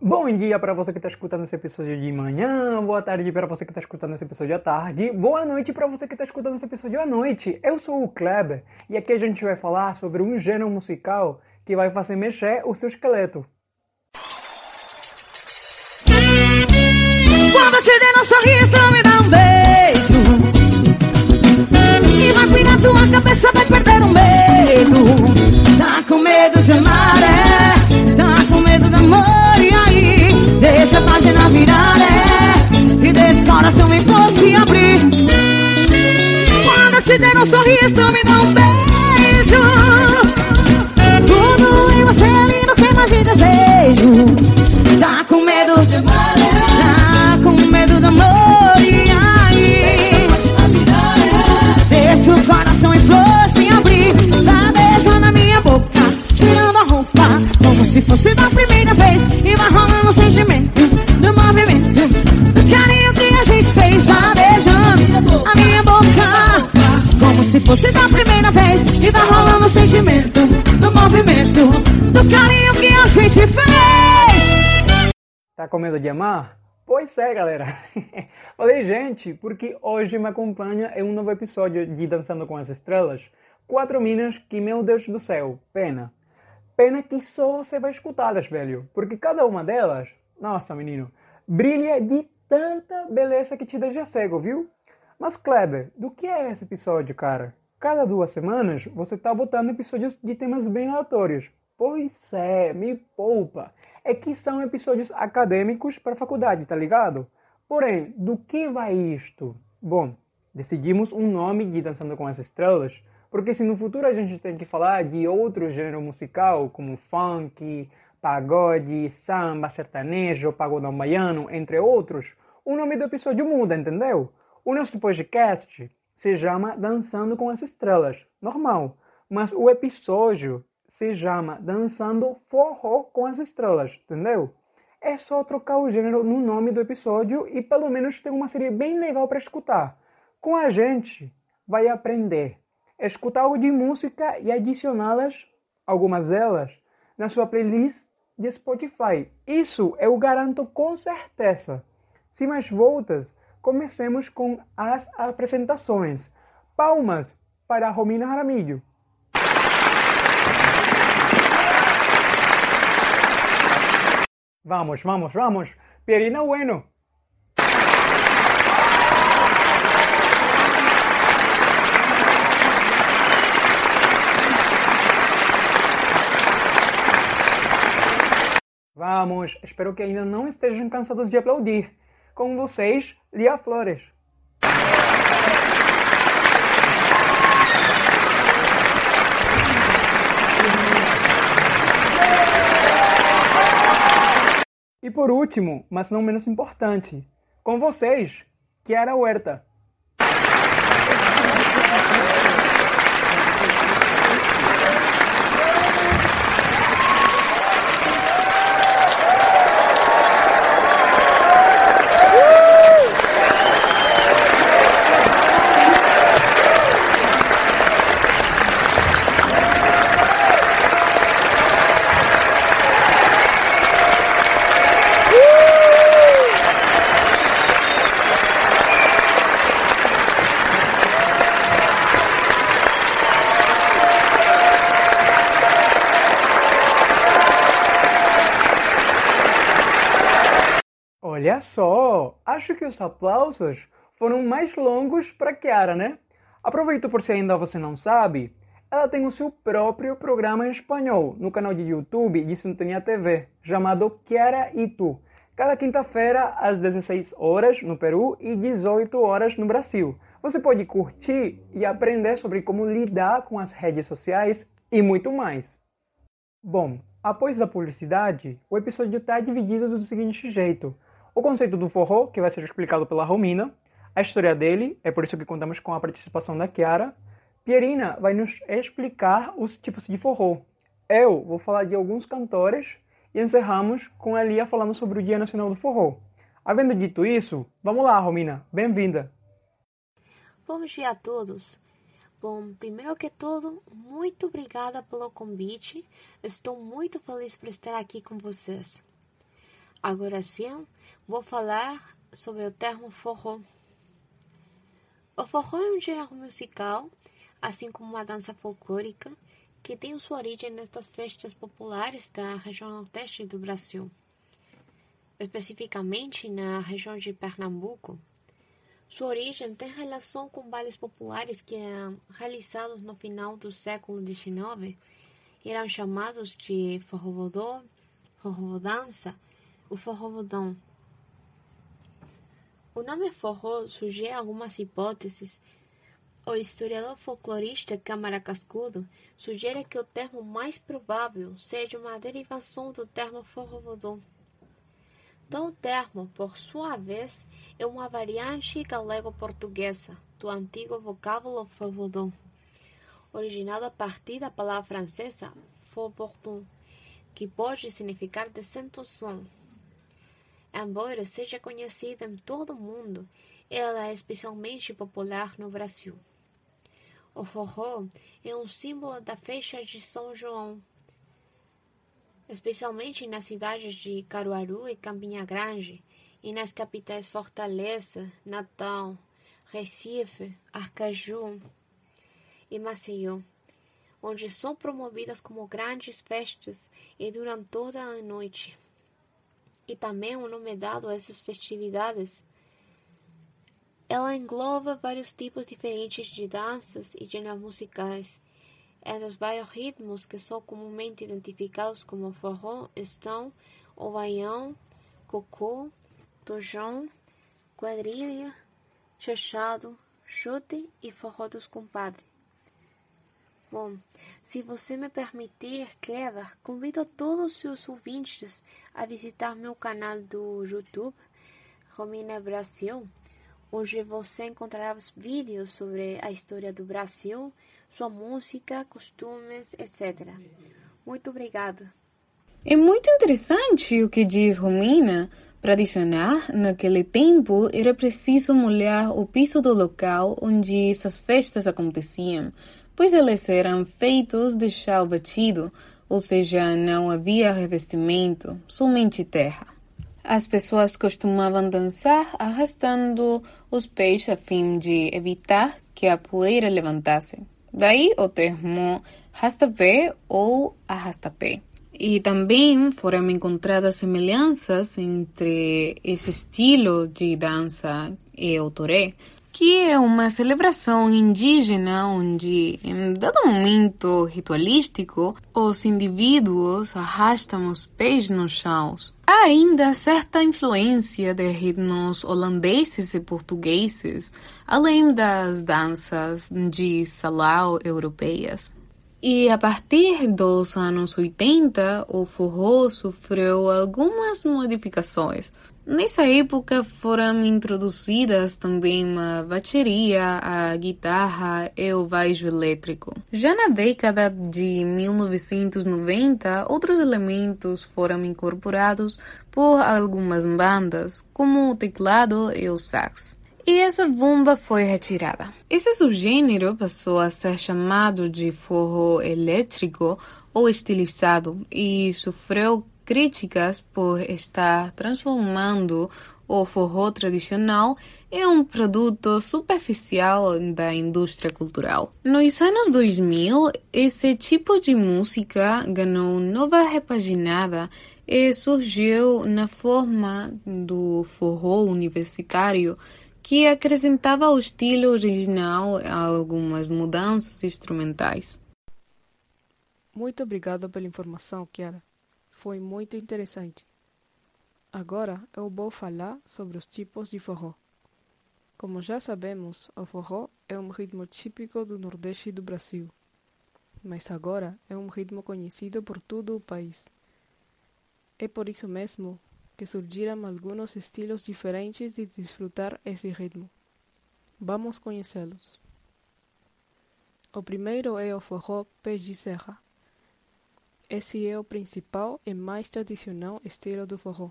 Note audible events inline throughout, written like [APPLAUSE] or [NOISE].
Bom dia para você que está escutando esse episódio de manhã, boa tarde para você que está escutando esse episódio à tarde, boa noite para você que está escutando esse episódio à noite. Eu sou o Kleber e aqui a gente vai falar sobre um gênero musical que vai fazer mexer o seu esqueleto. Quando te der um sorriso, me dá um beijo. E vai pirar tua cabeça, vai perder um medo. Tá com medo de amar, te der um sorriso, me dá um beijo. Com medo de amar? Pois é, galera. [LAUGHS] Falei, gente, porque hoje me acompanha em um novo episódio de Dançando com as Estrelas. Quatro minas que, meu Deus do céu, pena. Pena que só você vai escutá-las, velho. Porque cada uma delas, nossa, menino, brilha de tanta beleza que te deixa cego, viu? Mas, Kleber, do que é esse episódio, cara? Cada duas semanas você tá botando episódios de temas bem aleatórios. Pois é, me poupa. É que são episódios acadêmicos para a faculdade, tá ligado? Porém, do que vai isto? Bom, decidimos um nome de Dançando com as Estrelas, porque se no futuro a gente tem que falar de outro gênero musical, como funk, pagode, samba, sertanejo, pagodão baiano, entre outros, o nome do episódio muda, entendeu? O nosso podcast se chama Dançando com as Estrelas, normal, mas o episódio se chama Dançando Forró com as Estrelas, entendeu? É só trocar o gênero no nome do episódio e pelo menos ter uma série bem legal para escutar. Com a gente, vai aprender. Escutar algo de música e adicioná-las, algumas delas, na sua playlist de Spotify. Isso eu garanto com certeza. Sem mais voltas, comecemos com as apresentações. Palmas para Romina Jaramillo. Vamos, vamos, vamos. Pierina Bueno. Vamos, espero que ainda não estejam cansados de aplaudir. Com vocês, Lia Flores. E por último, mas não menos importante, com vocês, Kiara Huerta. Olha só, acho que os aplausos foram mais longos para Kiara, né? Aproveito por se ainda você não sabe, ela tem o seu próprio programa em espanhol no canal de YouTube de Sintonia TV, chamado Kiara e Tu. Cada quinta-feira, às 16 horas no Peru e 18 horas no Brasil. Você pode curtir e aprender sobre como lidar com as redes sociais e muito mais. Bom, após a publicidade, o episódio está dividido do seguinte jeito o conceito do forró, que vai ser explicado pela Romina, a história dele, é por isso que contamos com a participação da Chiara. Pierina vai nos explicar os tipos de forró. Eu vou falar de alguns cantores e encerramos com a Lia falando sobre o Dia Nacional do Forró. Havendo dito isso, vamos lá, Romina, bem-vinda. Bom dia a todos. Bom, primeiro que tudo, muito obrigada pelo convite. Estou muito feliz por estar aqui com vocês. Agora sim, vou falar sobre o termo forró. O forró é um gênero musical, assim como uma dança folclórica, que tem sua origem nestas festas populares da região nordeste do Brasil, especificamente na região de Pernambuco. Sua origem tem relação com bailes populares que eram realizados no final do século XIX eram chamados de forrovodó, forrodança o forrovodão. O nome forró sugere algumas hipóteses. O historiador folclorista Câmara Cascudo sugere que o termo mais provável seja uma derivação do termo forrovodão. Tal termo, por sua vez, é uma variante galego-portuguesa do antigo vocábulo forrodon, originado a partir da palavra francesa faubourgon, que pode significar descentuação. Embora seja conhecida em todo o mundo, ela é especialmente popular no Brasil. O forró é um símbolo da festa de São João, especialmente nas cidades de Caruaru e Campina Grande, e nas capitais Fortaleza, Natal, Recife, Arcaju e Maceió, onde são promovidas como grandes festas e duram toda a noite. E também o nome dado a essas festividades. Ela engloba vários tipos diferentes de danças e gêneros musicais, entre os vários ritmos que são comumente identificados como forró estão o baião, cocô, tojão, quadrilha, chachado, chute e forró dos compadres. Bom, se você me permitir, Clever, convido todos os seus ouvintes a visitar meu canal do YouTube, Romina Brasil, onde você encontrará vídeos sobre a história do Brasil, sua música, costumes, etc. Muito obrigada. É muito interessante o que diz Romina. Para adicionar, naquele tempo era preciso molhar o piso do local onde essas festas aconteciam, pois eles eram feitos de chão batido, ou seja, não havia revestimento, somente terra. As pessoas costumavam dançar arrastando os pés a fim de evitar que a poeira levantasse. Daí o termo rastapé ou arrastapé. E também foram encontradas semelhanças entre esse estilo de dança e o toré, que é uma celebração indígena onde, em dado momento ritualístico, os indivíduos arrastam os pés nos chãos. Há ainda certa influência de ritmos holandeses e portugueses, além das danças de salão europeias. E a partir dos anos 80, o forró sofreu algumas modificações. Nessa época foram introduzidas também a bateria, a guitarra e o baixo elétrico. Já na década de 1990, outros elementos foram incorporados por algumas bandas, como o teclado e o sax e essa bomba foi retirada. Esse subgênero passou a ser chamado de forró elétrico ou estilizado e sofreu críticas por estar transformando o forró tradicional em um produto superficial da indústria cultural. Nos anos 2000, esse tipo de música ganhou nova repaginada e surgiu na forma do forró universitário que acrescentava ao estilo original algumas mudanças instrumentais. Muito obrigado pela informação, Kiara. Foi muito interessante. Agora eu vou falar sobre os tipos de forró. Como já sabemos, o forró é um ritmo típico do Nordeste do Brasil, mas agora é um ritmo conhecido por todo o país. É por isso mesmo que surgiram algunos estilos diferentes de disfrutar esse ritmo. Vamos conhecê-los. O primeiro é o forró pé de serra. Esse é o principal e mais tradicional estilo do forró.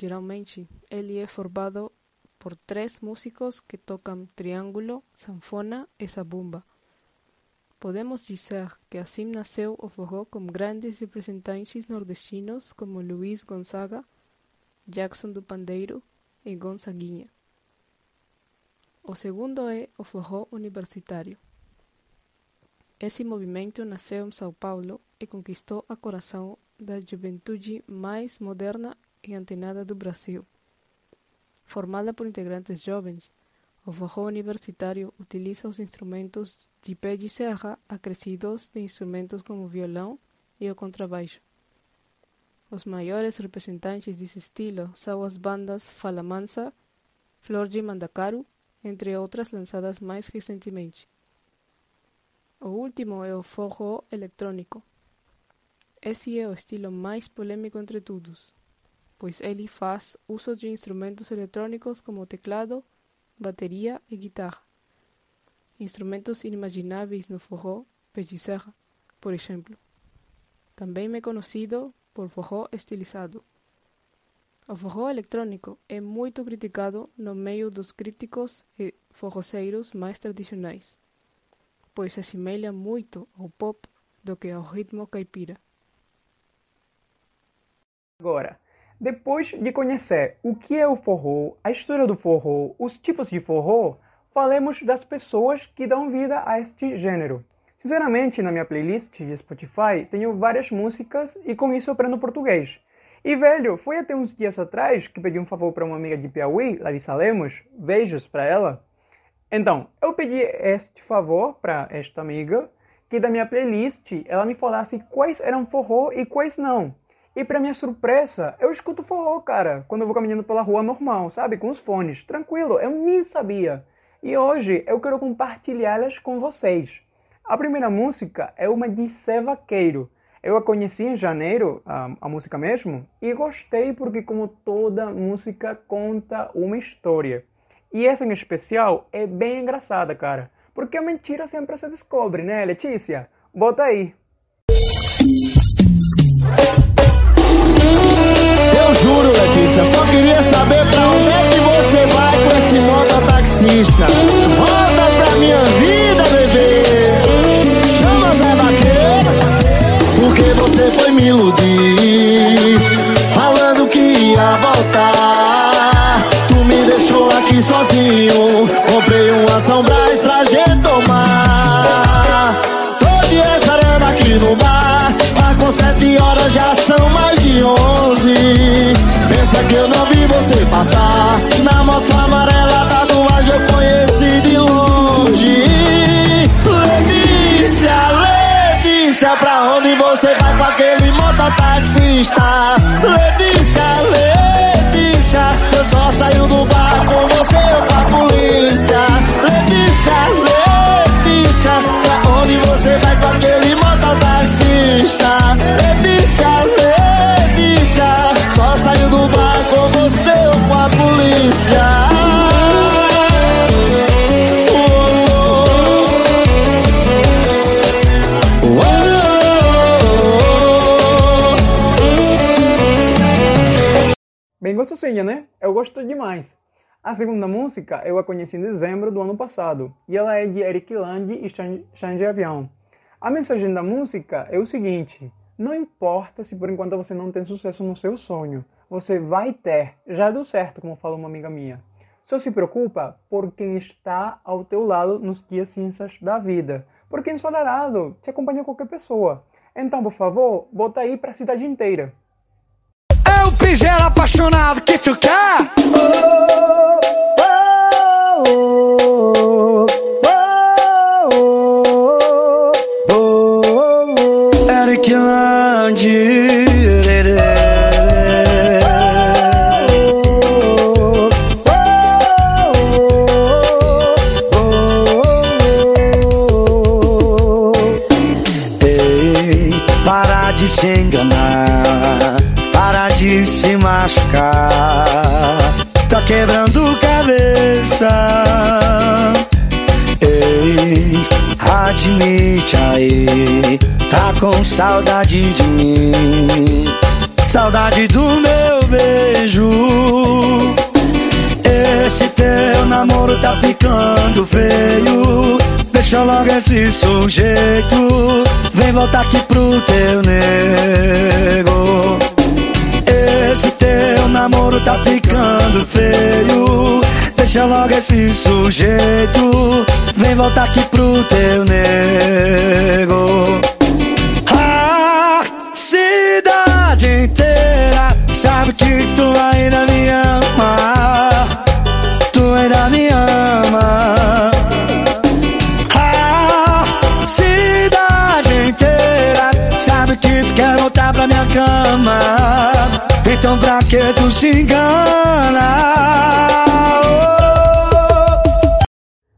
Geralmente, ele é formado por três músicos que tocam triângulo, sanfona e zabumba. Podemos dizer que assim nasceu o forró com grandes representantes nordestinos como Luiz Gonzaga, Jackson do Pandeiro e Gonzaguinha. O segundo é o forró universitário. Esse movimento nasceu em São Paulo e conquistou a coração da juventude mais moderna e antenada do Brasil. Formada por integrantes jovens, o forró universitário utiliza os instrumentos de pé de serra acrescidos de instrumentos como o violão e o contrabaixo. Os maiores representantes desse estilo são as bandas Fala Mansa, Flor de Mandacaru, entre outras lançadas mais recentemente. O último é o forró eletrônico. Esse é o estilo mais polêmico entre todos, pois ele faz uso de instrumentos eletrônicos como teclado, bateria e guitarra. Instrumentos inimagináveis no forró, pechizarra, por exemplo. Também é conhecido por forró estilizado. O forró eletrônico é muito criticado no meio dos críticos e forroceiros mais tradicionais, pois se assemelha muito ao pop do que ao ritmo caipira. Agora, depois de conhecer o que é o forró, a história do forró, os tipos de forró, falemos das pessoas que dão vida a este gênero. Sinceramente, na minha playlist de Spotify, tenho várias músicas e com isso aprendo português. E velho, foi até uns dias atrás que pedi um favor para uma amiga de Piauí, Larissa Lemos, beijos para ela. Então, eu pedi este favor para esta amiga que da minha playlist ela me falasse quais eram forró e quais não. E para minha surpresa, eu escuto forró, cara, quando eu vou caminhando pela rua normal, sabe? Com os fones, tranquilo, eu nem sabia. E hoje eu quero compartilhá-las com vocês. A primeira música é uma de Sé Vaqueiro. Eu a conheci em janeiro, a, a, música mesmo, e gostei porque, como toda música, conta uma história. E essa em especial é bem engraçada, cara. Porque a mentira sempre se descobre, né, Letícia? Bota aí. Eu juro, Letícia, só queria saber pra onde é que você vai com esse mototaxista. Volta pra minha vida, bebê. Chama Zé Vaqueiro, porque você foi me iludir. Falando que ia voltar. 21. Comprei uma São Brás pra gente tomar. Tô de escaramba aqui no bar. Mas com sete horas já são mais de onze. Pensa que eu não vi você passar. Na moto amarela da duas eu conheci de longe. Letícia, Letícia, pra onde você vai com aquele mototaxista? Bem gostosinha, né? Eu gosto demais. A segunda música eu a conheci em dezembro do ano passado e ela é de Eric Land e Xande Avião. A mensagem da música é o seguinte: não importa se por enquanto você não tem sucesso no seu sonho, você vai ter. Já deu certo, como falou uma amiga minha. Só se preocupa por quem está ao teu lado nos dias cinzas da vida, porque ensolarado te acompanha qualquer pessoa. Então, por favor, bota aí para a cidade inteira. É o piseiro apaixonado que tu quer. Eric tá com saudade de mim. Saudade do meu beijo. Esse teu namoro tá ficando feio. Deixa logo esse sujeito. Vem voltar aqui pro teu nego. Esse teu namoro Deixa logo esse sujeito, vem voltar aqui pro teu nego. A cidade inteira sabe que tu ainda me ama. Tu ainda me ama. A cidade inteira sabe que tu quer voltar pra minha cama. Então pra que tu se engana?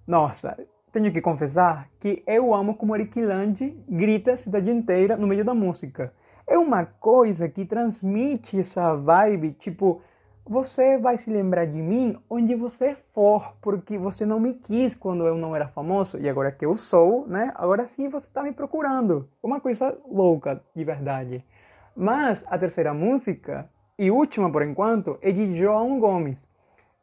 Nossa, tenho que confessar que eu amo como Ariquilande grita a cidade inteira no meio da música. É uma coisa que transmite essa vibe, tipo, você vai se lembrar de mim onde você for, porque você não me quis quando eu não era famoso e agora que eu sou, né? Agora sim você está me procurando. Uma coisa louca, de verdade. Mas a terceira música, e última por enquanto, é de João Gomes.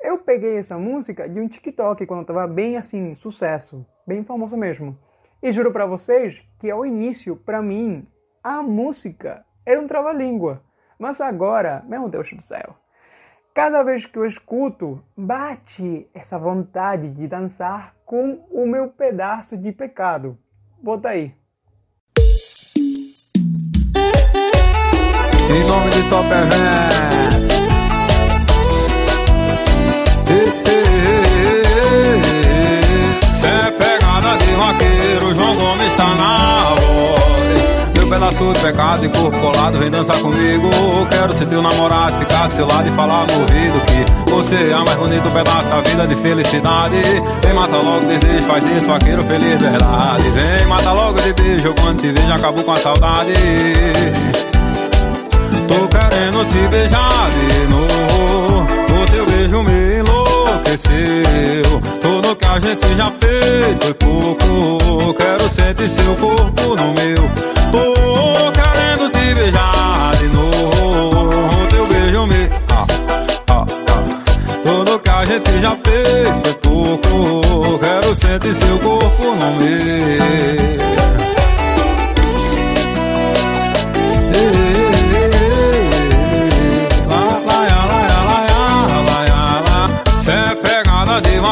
Eu peguei essa música de um TikTok quando estava bem assim, sucesso, bem famoso mesmo. E juro para vocês que ao início, para mim, a música era um trava-língua. Mas agora, meu Deus do céu, cada vez que eu escuto, bate essa vontade de dançar com o meu pedaço de pecado. Bota aí. Em nome de Top Events. De pecado e corpo colado, vem dançar comigo. Quero ser teu namorado, ficar do seu lado e falar no ouvido que você é mais bonito pedaço da vida de felicidade. Vem, mata logo desejo, faz isso, vaqueiro feliz, verdade. Vem, mata logo de beijo, quando te vejo, acabo com a saudade. Tô querendo te beijar de novo. O teu beijo me enlouqueceu. Tudo que a gente já fez foi pouco. Quero sentir seu corpo no meu. Tô querendo te beijar de novo. Teu beijo me. Ah, ah, ah. Tudo que a gente já fez foi pouco. Quero sentir seu corpo no meu.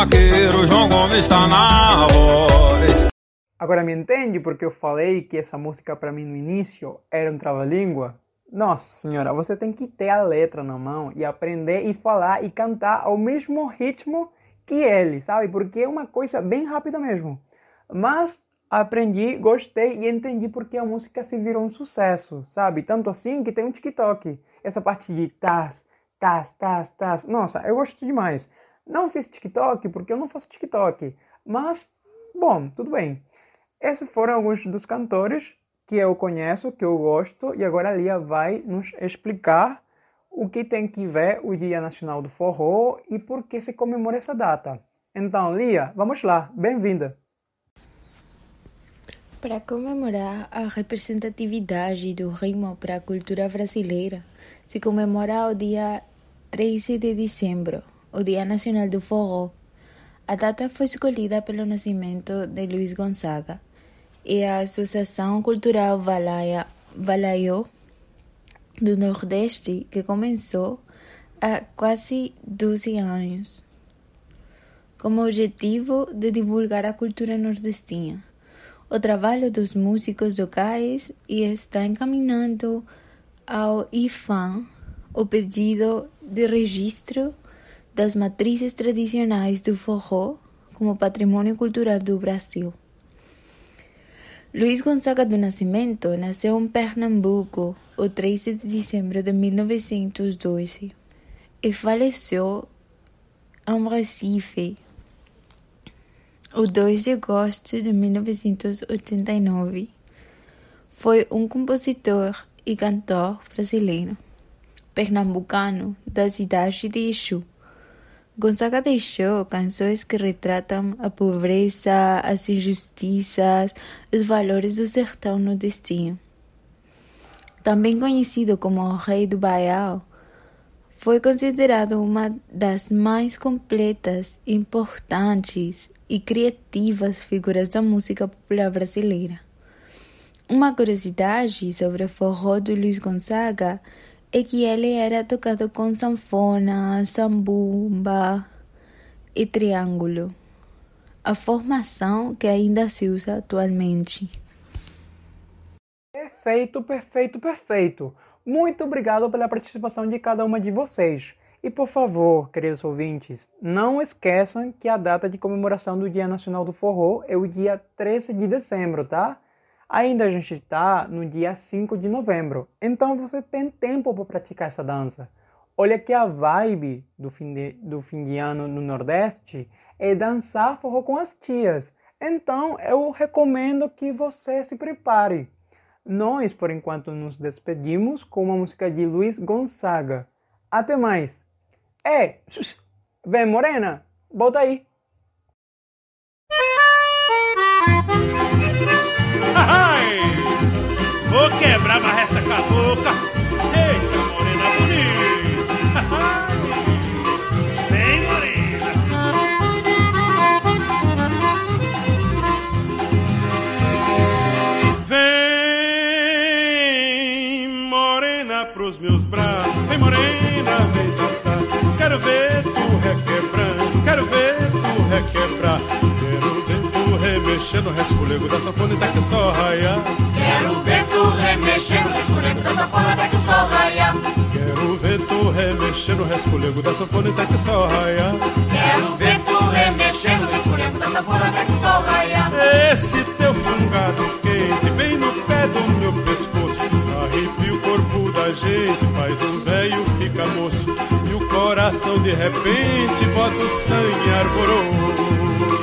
Vaqueiro, João Gomes tá na voz. Agora me entende porque eu falei que essa música para mim no início era um trava-língua? Nossa senhora, você tem que ter a letra na mão e aprender e falar e cantar ao mesmo ritmo que ele, sabe? Porque é uma coisa bem rápida mesmo. Mas aprendi, gostei e entendi porque a música se virou um sucesso, sabe? Tanto assim que tem um TikTok. Essa parte de tas, tas, tas, tas. Nossa, eu gosto demais. Não fiz TikTok porque eu não faço TikTok. Mas, bom, tudo bem. Esses foram alguns dos cantores que eu conheço, que eu gosto, e agora a Lia vai nos explicar o que tem que ver o Dia Nacional do Forró e por que se comemora essa data. Então, Lia, vamos lá, bem-vinda! Para comemorar a representatividade do ritmo para a cultura brasileira, se comemora o dia 13 de dezembro, o Dia Nacional do Forró. A data foi escolhida pelo nascimento de Luiz Gonzaga e a Associação Cultural Valaia, Valaiô do Nordeste, que começou há quase 12 anos, como objetivo de divulgar a cultura nordestina o trabalho dos músicos locais e está encaminhando ao IFAM o pedido de registro das matrizes tradicionais do forró como patrimônio cultural do Brasil. Luiz Gonzaga do Nascimento nasceu em Pernambuco o 13 de dezembro de 1912 e faleceu em Recife o 2 de agosto de 1989. Foi um compositor e cantor brasileiro, pernambucano, da cidade de Exu. Gonzaga deixou canções que retratam a pobreza, as injustiças, os valores do sertão nordestino. Também conhecido como o Rei do Baião, foi considerado uma das mais completas, importantes e criativas figuras da música popular brasileira. Uma curiosidade sobre o forró do Luiz Gonzaga é que ele era tocado com sanfona, sambumba, e triângulo, a formação que ainda se usa atualmente. Perfeito, perfeito, perfeito. Muito obrigado pela participação de cada uma de vocês. E por favor, queridos ouvintes, não esqueçam que a data de comemoração do Dia Nacional do Forró é o dia 13 de dezembro, tá? Ainda a gente está no dia 5 de novembro, então você tem tempo para praticar essa dança. Olha que a vibe do fim, de, do fim de ano no Nordeste é dançar forró com as tias. Então eu recomendo que você se prepare. Nós, por enquanto, nos despedimos com uma música de Luiz Gonzaga. Até mais! É, [LAUGHS] vem morena, volta aí. Vou quebrar a essa cabocla. Eita, morena bonita. [LAUGHS] Vem, morena. Vem, morena, pros meus braços. Vem, morena, vem dançar. Quero ver tu requebrando, quero ver tu requebrar. Quero ver tu remexendo o resfolego da sanfona até que o sol raiar. Quero ver tu remexendo o resfolego da sanfona até que o sol raiar. Quero ver tu remexendo o resfolego da sanfona até que o sol raiar. Esse teu fungado quente bem no pé do meu pescoço Arrepia o corpo da gente, faz um velho fica moço E o coração de repente bota o sangue arboroso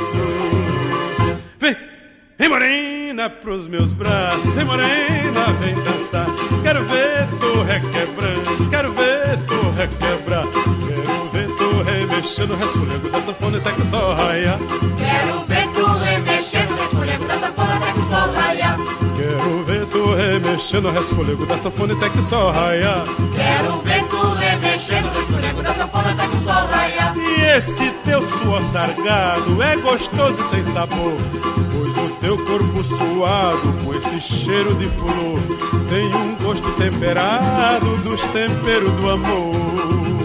morena pros meus braços. Vem morena, vem dançar. Quero ver tu requebrando, quero ver tu requebrar. Quero ver tu remexendo o resfolego da sanfona até que o sol raia. Quero ver tu remexendo o resfolego da sanfona até que o sol raiar. Quero ver tu remexendo o resfolego da sanfona até que o sol raia. Quero ver tu remexendo o resfolego da sanfona até que o sol raiar. Esse teu suor sargado é gostoso e tem sabor Pois o teu corpo suado com esse cheiro de flor Tem um gosto temperado dos temperos do amor